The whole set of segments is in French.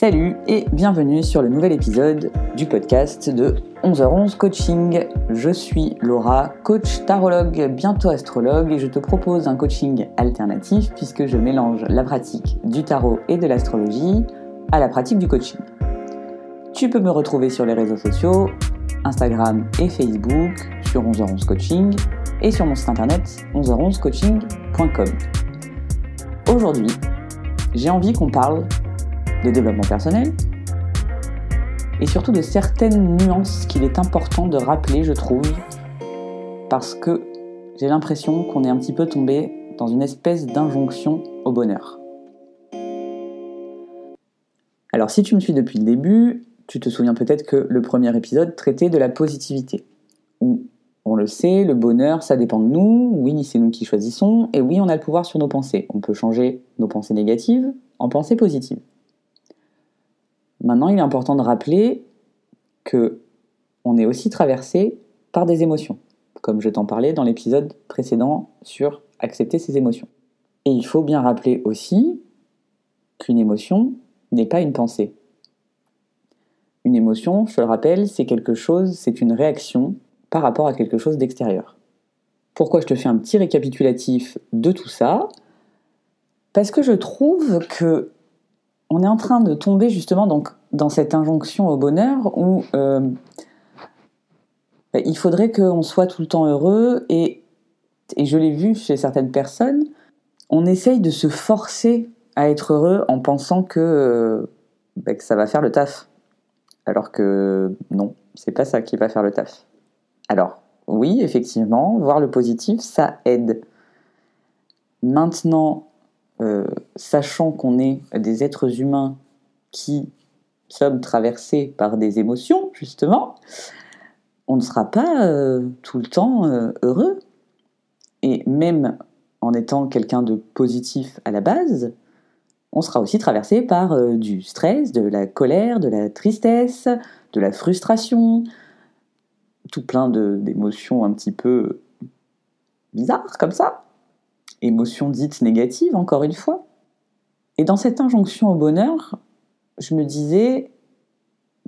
Salut et bienvenue sur le nouvel épisode du podcast de 11h11 Coaching. Je suis Laura, coach tarologue, bientôt astrologue et je te propose un coaching alternatif puisque je mélange la pratique du tarot et de l'astrologie à la pratique du coaching. Tu peux me retrouver sur les réseaux sociaux, Instagram et Facebook, sur 11h11 Coaching et sur mon site internet 11h11coaching.com. Aujourd'hui, j'ai envie qu'on parle de développement personnel et surtout de certaines nuances qu'il est important de rappeler, je trouve, parce que j'ai l'impression qu'on est un petit peu tombé dans une espèce d'injonction au bonheur. Alors si tu me suis depuis le début, tu te souviens peut-être que le premier épisode traitait de la positivité, où on le sait, le bonheur, ça dépend de nous, oui, c'est nous qui choisissons, et oui, on a le pouvoir sur nos pensées. On peut changer nos pensées négatives en pensées positives. Maintenant, il est important de rappeler que on est aussi traversé par des émotions, comme je t'en parlais dans l'épisode précédent sur accepter ses émotions. Et il faut bien rappeler aussi qu'une émotion n'est pas une pensée. Une émotion, je le rappelle, c'est quelque chose, c'est une réaction par rapport à quelque chose d'extérieur. Pourquoi je te fais un petit récapitulatif de tout ça? Parce que je trouve que on est en train de tomber justement donc, dans cette injonction au bonheur où euh, il faudrait qu'on soit tout le temps heureux et, je l'ai vu chez certaines personnes, on essaye de se forcer à être heureux en pensant euh, bah, que ça va faire le taf. Alors que non, c'est pas ça qui va faire le taf. Alors, oui, effectivement, voir le positif, ça aide. Maintenant, euh, sachant qu'on est des êtres humains qui sommes traversés par des émotions, justement, on ne sera pas euh, tout le temps euh, heureux. Et même en étant quelqu'un de positif à la base, on sera aussi traversé par du stress, de la colère, de la tristesse, de la frustration, tout plein d'émotions un petit peu bizarres comme ça émotions dites négatives, encore une fois. Et dans cette injonction au bonheur, je me disais,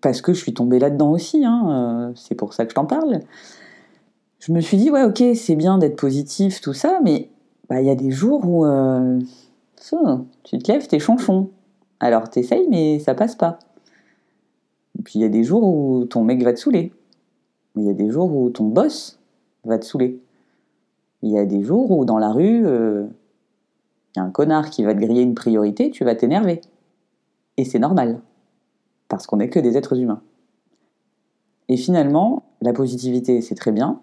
parce que je suis tombée là-dedans aussi, hein, euh, c'est pour ça que je t'en parle, je me suis dit, ouais, ok, c'est bien d'être positif, tout ça, mais bah, il y a des jours où euh, tu te lèves, t'es chonchon. Alors t'essayes, mais ça passe pas. Puis il y a des jours où ton mec va te saouler. Il y a des jours où ton boss va te saouler. Il y a des jours où dans la rue, euh, il y a un connard qui va te griller une priorité, tu vas t'énerver. Et c'est normal, parce qu'on n'est que des êtres humains. Et finalement, la positivité, c'est très bien,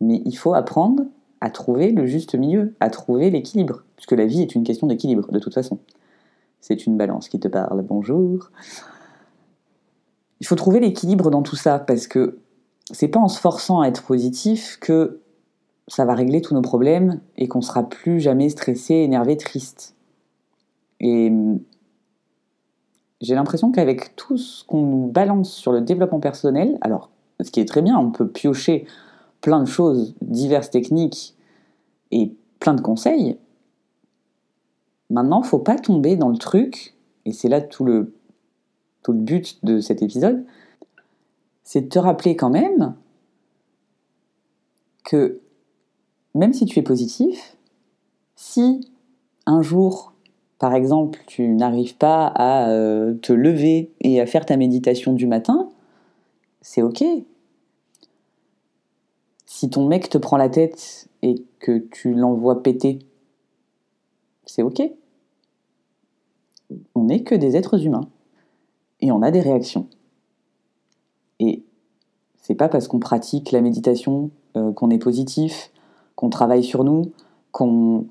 mais il faut apprendre à trouver le juste milieu, à trouver l'équilibre, puisque la vie est une question d'équilibre, de toute façon. C'est une balance qui te parle, bonjour. Il faut trouver l'équilibre dans tout ça, parce que c'est pas en se forçant à être positif que ça va régler tous nos problèmes et qu'on sera plus jamais stressé, énervé, triste. Et hum, j'ai l'impression qu'avec tout ce qu'on nous balance sur le développement personnel, alors ce qui est très bien, on peut piocher plein de choses, diverses techniques et plein de conseils. Maintenant, faut pas tomber dans le truc, et c'est là tout le, tout le but de cet épisode, c'est de te rappeler quand même que même si tu es positif, si un jour, par exemple, tu n'arrives pas à euh, te lever et à faire ta méditation du matin, c'est ok. Si ton mec te prend la tête et que tu l'envoies péter, c'est ok. On n'est que des êtres humains et on a des réactions. Et c'est pas parce qu'on pratique la méditation euh, qu'on est positif, qu'on travaille sur nous, qu'on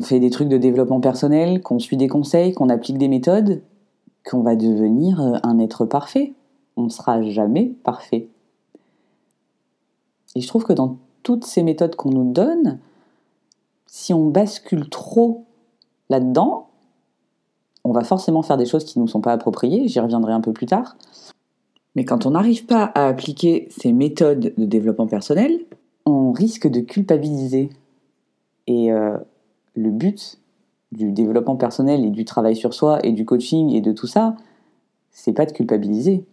fait des trucs de développement personnel, qu'on suit des conseils, qu'on applique des méthodes, qu'on va devenir euh, un être parfait. On ne sera jamais parfait. Et je trouve que dans toutes ces méthodes qu'on nous donne, si on bascule trop là-dedans, on va forcément faire des choses qui ne nous sont pas appropriées, j'y reviendrai un peu plus tard. Mais quand on n'arrive pas à appliquer ces méthodes de développement personnel, on risque de culpabiliser. Et euh, le but, du développement personnel et du travail sur soi et du coaching et de tout ça, c'est pas de culpabiliser.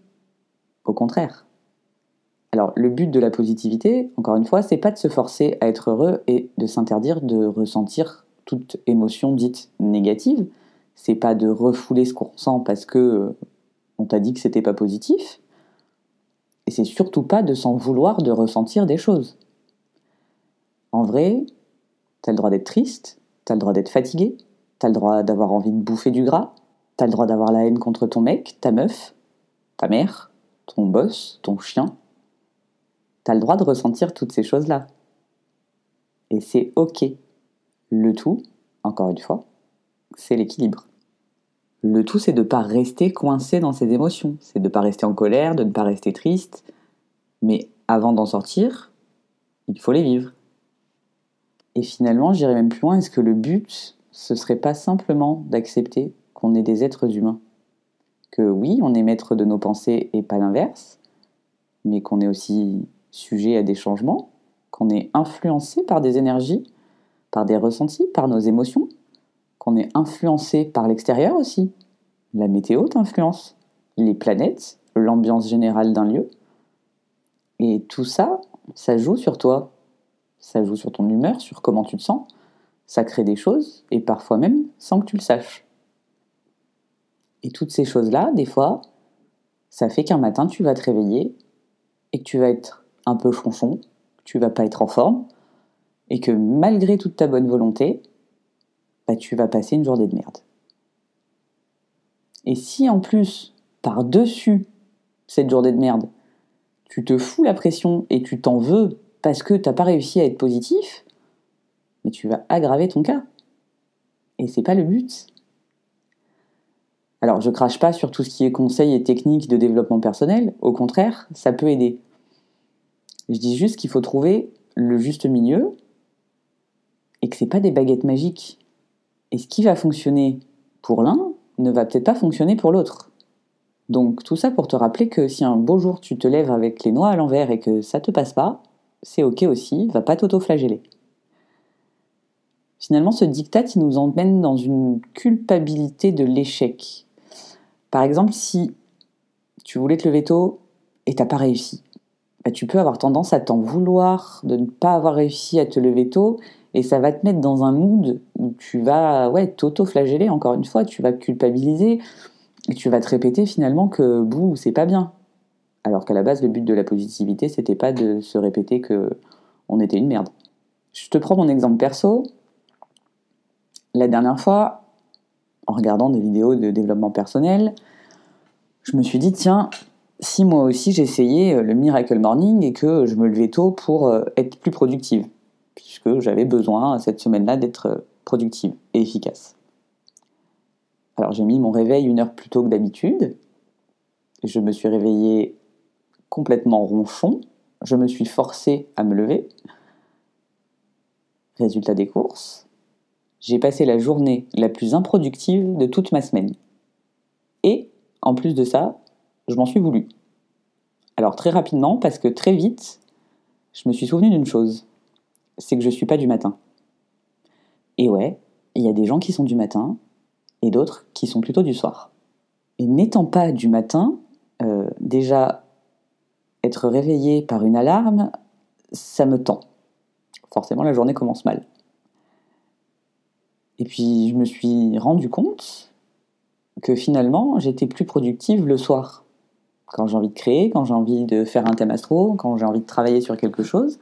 Au contraire. Alors, le but de la positivité, encore une fois, c'est pas de se forcer à être heureux et de s'interdire de ressentir toute émotion dite négative. C'est pas de refouler ce qu'on ressent parce que euh, on t'a dit que c'était pas positif. Et c'est surtout pas de s'en vouloir de ressentir des choses. En vrai, t'as le droit d'être triste, t'as le droit d'être fatigué, t'as le droit d'avoir envie de bouffer du gras, t'as le droit d'avoir la haine contre ton mec, ta meuf, ta mère, ton boss, ton chien. T'as le droit de ressentir toutes ces choses-là. Et c'est ok. Le tout, encore une fois, c'est l'équilibre. Le tout, c'est de ne pas rester coincé dans ses émotions. C'est de ne pas rester en colère, de ne pas rester triste. Mais avant d'en sortir, il faut les vivre. Et finalement, j'irais même plus loin, est-ce que le but, ce serait pas simplement d'accepter qu'on est des êtres humains? Que oui, on est maître de nos pensées et pas l'inverse, mais qu'on est aussi sujet à des changements, qu'on est influencé par des énergies, par des ressentis, par nos émotions, qu'on est influencé par l'extérieur aussi. La météo t'influence, les planètes, l'ambiance générale d'un lieu. Et tout ça, ça joue sur toi. Ça joue sur ton humeur, sur comment tu te sens. Ça crée des choses, et parfois même sans que tu le saches. Et toutes ces choses-là, des fois, ça fait qu'un matin, tu vas te réveiller et que tu vas être un peu chonchon, que tu vas pas être en forme, et que malgré toute ta bonne volonté, bah, tu vas passer une journée de merde. Et si en plus, par-dessus cette journée de merde, tu te fous la pression et tu t'en veux parce que tu n'as pas réussi à être positif, mais tu vas aggraver ton cas. Et c'est pas le but. Alors, je crache pas sur tout ce qui est conseils et techniques de développement personnel, au contraire, ça peut aider. Je dis juste qu'il faut trouver le juste milieu et que c'est pas des baguettes magiques. Et ce qui va fonctionner pour l'un ne va peut-être pas fonctionner pour l'autre. Donc tout ça pour te rappeler que si un beau jour tu te lèves avec les noix à l'envers et que ça te passe pas, c'est ok aussi, va pas t'auto-flageller. Finalement, ce diktat, il nous emmène dans une culpabilité de l'échec. Par exemple, si tu voulais te lever tôt et t'as pas réussi, bah, tu peux avoir tendance à t'en vouloir de ne pas avoir réussi à te lever tôt et ça va te mettre dans un mood où tu vas ouais, t'auto-flageller encore une fois, tu vas culpabiliser et tu vas te répéter finalement que bouh, c'est pas bien. Alors qu'à la base, le but de la positivité, c'était pas de se répéter que on était une merde. Je te prends mon exemple perso. La dernière fois, en regardant des vidéos de développement personnel, je me suis dit, tiens, si moi aussi j'essayais euh, le Miracle Morning et que je me levais tôt pour euh, être plus productive, puisque j'avais besoin cette semaine-là d'être euh, productive et efficace. Alors j'ai mis mon réveil une heure plus tôt que d'habitude, je me suis réveillé complètement ronchon, je me suis forcé à me lever. Résultat des courses, j'ai passé la journée la plus improductive de toute ma semaine. Et, en plus de ça, je m'en suis voulu. Alors très rapidement, parce que très vite, je me suis souvenu d'une chose, c'est que je ne suis pas du matin. Et ouais, il y a des gens qui sont du matin et d'autres qui sont plutôt du soir. Et n'étant pas du matin, euh, déjà être réveillé par une alarme, ça me tend. Forcément, la journée commence mal. Et puis, je me suis rendu compte que finalement, j'étais plus productive le soir quand j'ai envie de créer, quand j'ai envie de faire un thème astro, quand j'ai envie de travailler sur quelque chose,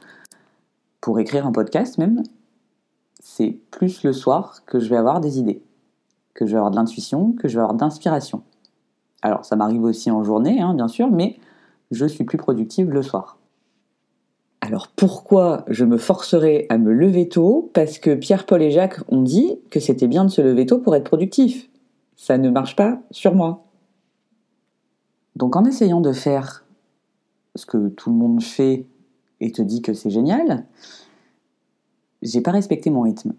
pour écrire un podcast même, c'est plus le soir que je vais avoir des idées, que je vais avoir de l'intuition, que je vais avoir d'inspiration. Alors ça m'arrive aussi en journée, hein, bien sûr, mais je suis plus productive le soir. Alors pourquoi je me forcerai à me lever tôt? Parce que Pierre, Paul et Jacques ont dit que c'était bien de se lever tôt pour être productif. Ça ne marche pas sur moi. Donc en essayant de faire ce que tout le monde fait et te dit que c'est génial, j'ai pas respecté mon rythme.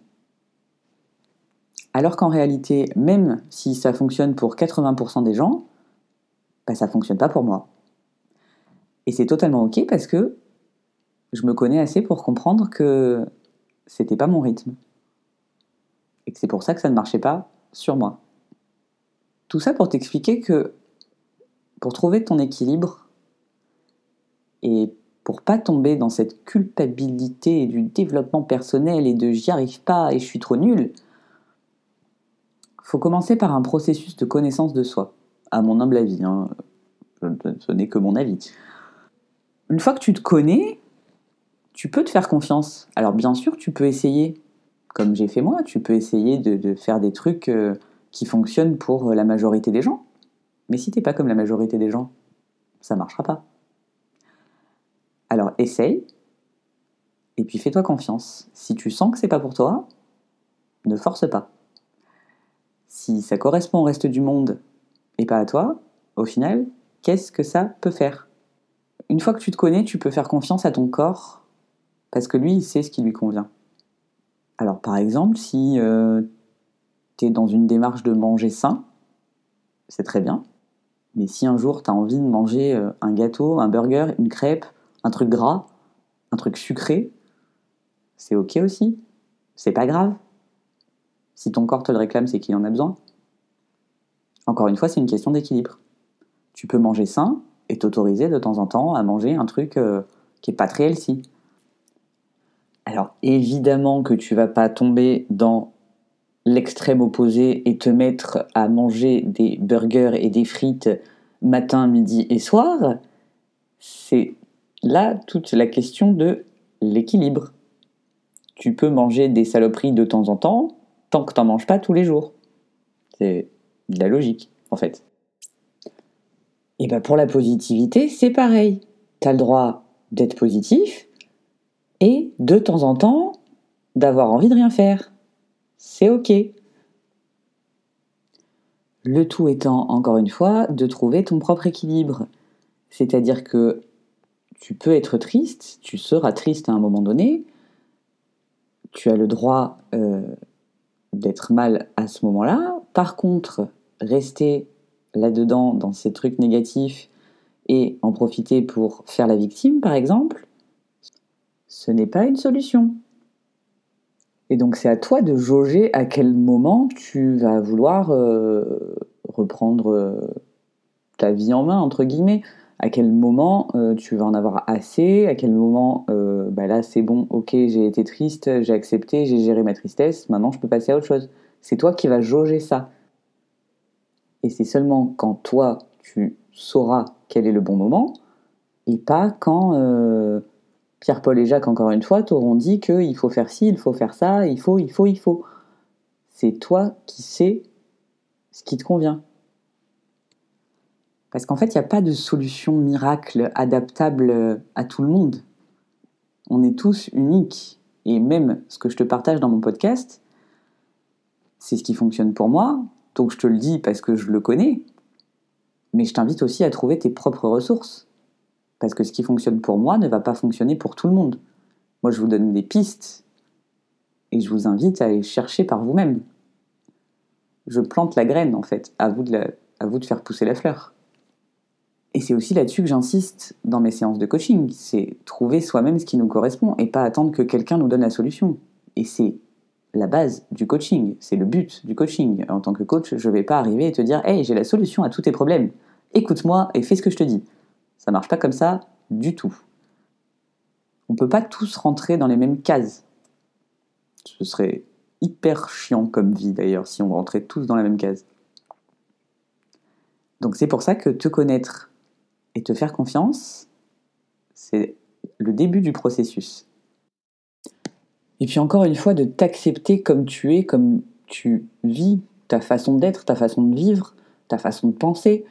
Alors qu'en réalité, même si ça fonctionne pour 80% des gens, bah ça fonctionne pas pour moi. Et c'est totalement ok parce que je me connais assez pour comprendre que c'était pas mon rythme. et que c'est pour ça que ça ne marchait pas sur moi. Tout ça pour t'expliquer que pour trouver ton équilibre et pour pas tomber dans cette culpabilité du développement personnel et de j'y arrive pas et je suis trop nul, faut commencer par un processus de connaissance de soi, à mon humble avis. Hein. Ce n'est que mon avis. Une fois que tu te connais, tu peux te faire confiance. Alors bien sûr, tu peux essayer, comme j'ai fait moi, tu peux essayer de, faire des trucs euh, qui fonctionnent pour la majorité des gens. Mais si t'es pas comme la majorité des gens, ça marchera pas. Alors essaye, et puis fais-toi confiance. Si tu sens que c'est pas pour toi, ne force pas. Si ça correspond au reste du monde et pas à toi, au final, qu'est-ce que ça peut faire? Une fois que tu te connais, tu peux faire confiance à ton corps parce que lui, il sait ce qui lui convient. Alors par exemple, si euh, tu es dans une démarche de manger sain, c'est très bien. Mais si un jour tu as envie de manger euh, un gâteau, un burger, une crêpe, un truc gras, un truc sucré, c'est ok aussi. C'est pas grave. Si ton corps te le réclame, c'est qu'il en a besoin. Encore une fois, c'est une question d'équilibre. Tu peux manger sain et t'autoriser de temps en temps à manger un truc euh, qui est pas très healthy. Alors évidemment que tu vas pas tomber dans l'extrême opposé et te mettre à manger des burgers et des frites matin, midi et soir. C'est là toute la question de l'équilibre. Tu peux manger des saloperies de temps en temps, tant que tu n'en manges pas tous les jours. C'est de la logique, en fait. Et bien pour la positivité, c'est pareil. Tu as le droit d'être positif et de temps en temps d'avoir envie de rien faire. C'est ok. Le tout étant, encore une fois, de trouver ton propre équilibre. C'est-à-dire que tu peux être triste, tu seras triste à un moment donné, tu as le droit euh, d'être mal à ce moment-là. Par contre, rester là-dedans, dans ces trucs négatifs, et en profiter pour faire la victime, par exemple, ce n'est pas une solution. Et donc c'est à toi de jauger à quel moment tu vas vouloir euh, reprendre euh, ta vie en main, entre guillemets à quel moment euh, tu vas en avoir assez, à quel moment, bah là c'est bon, ok, j'ai été triste, j'ai accepté, j'ai géré ma tristesse, maintenant je peux passer à autre chose. C'est toi qui vas jauger ça. Et c'est seulement quand toi tu sauras quel est le bon moment, et pas quand euh, Pierre-Paul et Jacques, encore une fois, t'auront dit qu'il faut faire ci, il faut faire ça, il faut, il faut, il faut. C'est toi qui sais ce qui te convient. Parce qu'en fait, il n'y a pas de solution miracle adaptable à tout le monde. On est tous uniques. Et même ce que je te partage dans mon podcast, c'est ce qui fonctionne pour moi. Donc je te le dis parce que je le connais. Mais je t'invite aussi à trouver tes propres ressources. Parce que ce qui fonctionne pour moi ne va pas fonctionner pour tout le monde. Moi, je vous donne des pistes. Et je vous invite à aller chercher par vous-même. Je plante la graine, en fait. À vous de, à vous de faire pousser la fleur. Et c'est aussi là-dessus que j'insiste dans mes séances de coaching, c'est trouver soi-même ce qui nous correspond et pas attendre que quelqu'un nous donne la solution. Et c'est la base du coaching, c'est le but du coaching. En tant que coach, je ne vais pas arriver et te dire Hey, j'ai la solution à tous tes problèmes. Écoute-moi et fais ce que je te dis. Ça marche pas comme ça du tout. On peut pas tous rentrer dans les mêmes cases. Ce serait hyper chiant comme vie d'ailleurs si on rentrait tous dans la même case. Donc c'est pour ça que te connaître et te faire confiance, c'est le début du processus. Et puis encore une fois, de t'accepter comme tu es, comme tu vis, ta façon d'être, ta façon de vivre, ta façon de penser.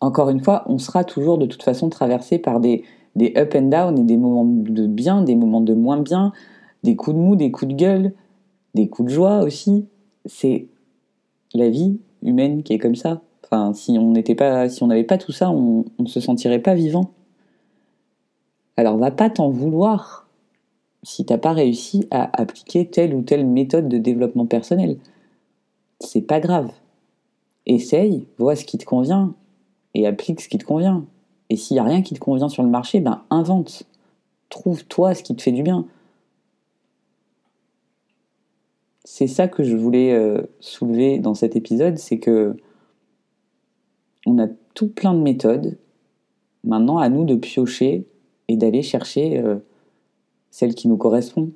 Encore une fois, on sera toujours de toute façon traversé par des, up and down et des moments de bien, des moments de moins bien, des coups de mou, des coups de gueule, des coups de joie aussi. C'est la vie humaine qui est comme ça. Enfin, si on n'était pas, si on n'avait pas tout ça, on ne se sentirait pas vivant. Alors va pas t'en vouloir si t'as pas réussi à appliquer telle ou telle méthode de développement personnel. C'est pas grave. Essaye, vois ce qui te convient et applique ce qui te convient. Et s'il n'y a rien qui te convient sur le marché, ben invente. Trouve-toi ce qui te fait du bien. c'est ça que je voulais euh, soulever dans cet épisode, c'est que on a tout plein de méthodes. Maintenant, à nous de piocher et d'aller chercher euh, celle qui nous correspond.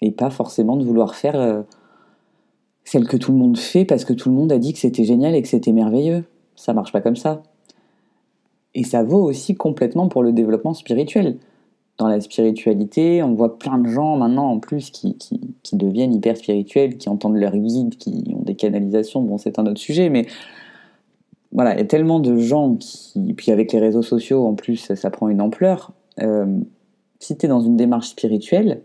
Et pas forcément de vouloir faire euh, celle que tout le monde fait parce que tout le monde a dit que c'était génial et que c'était merveilleux. Ça marche pas comme ça. Et ça vaut aussi complètement pour le développement spirituel. Dans la spiritualité, on voit plein de gens maintenant en plus qui, qui, deviennent hyper spirituels, qui entendent leur guide, qui ont des canalisations. Bon, c'est un autre sujet, mais voilà, il y a tellement de gens qui. Puis avec les réseaux sociaux, en plus, ça, prend une ampleur. Euh, si tu es dans une démarche spirituelle,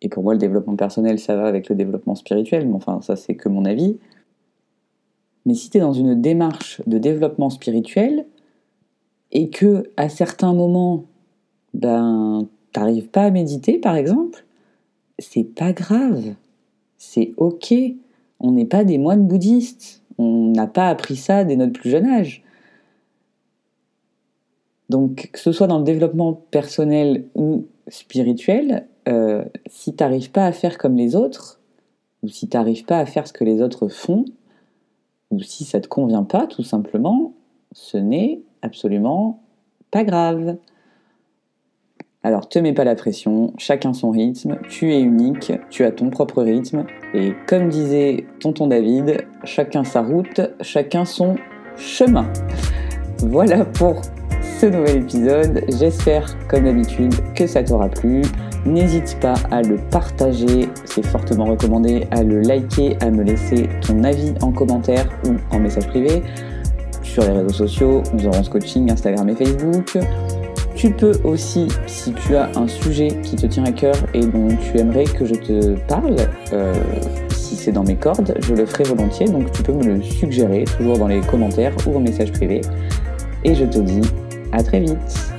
et pour moi, le développement personnel, ça va avec le développement spirituel, mais enfin, ça, c'est que mon avis. Mais si tu es dans une démarche de développement spirituel, et que à certains moments, ben, t'arrives pas à méditer, par exemple, c'est pas grave. C'est ok. On n'est pas des moines bouddhistes on n'a pas appris ça dès notre plus jeune âge. Donc, que ce soit dans le développement personnel ou spirituel, euh, si tu n'arrives pas à faire comme les autres, ou si tu n'arrives pas à faire ce que les autres font, ou si ça ne te convient pas, tout simplement, ce n'est absolument pas grave. Alors te mets pas la pression, chacun son rythme, tu es unique, tu as ton propre rythme, et comme disait tonton David, chacun sa route, chacun son chemin. Voilà pour ce nouvel épisode, j'espère comme d'habitude que ça t'aura plu. N'hésite pas à le partager, c'est fortement recommandé, à le liker, à me laisser ton avis en commentaire ou en message privé sur les réseaux sociaux, nous aurons ce coaching, Instagram et Facebook. Tu peux aussi, si tu as un sujet qui te tient à cœur et dont tu aimerais que je te parle, euh, si c'est dans mes cordes, je le ferai volontiers. Donc tu peux me le suggérer, toujours dans les commentaires ou en message privé. Et je te dis à très vite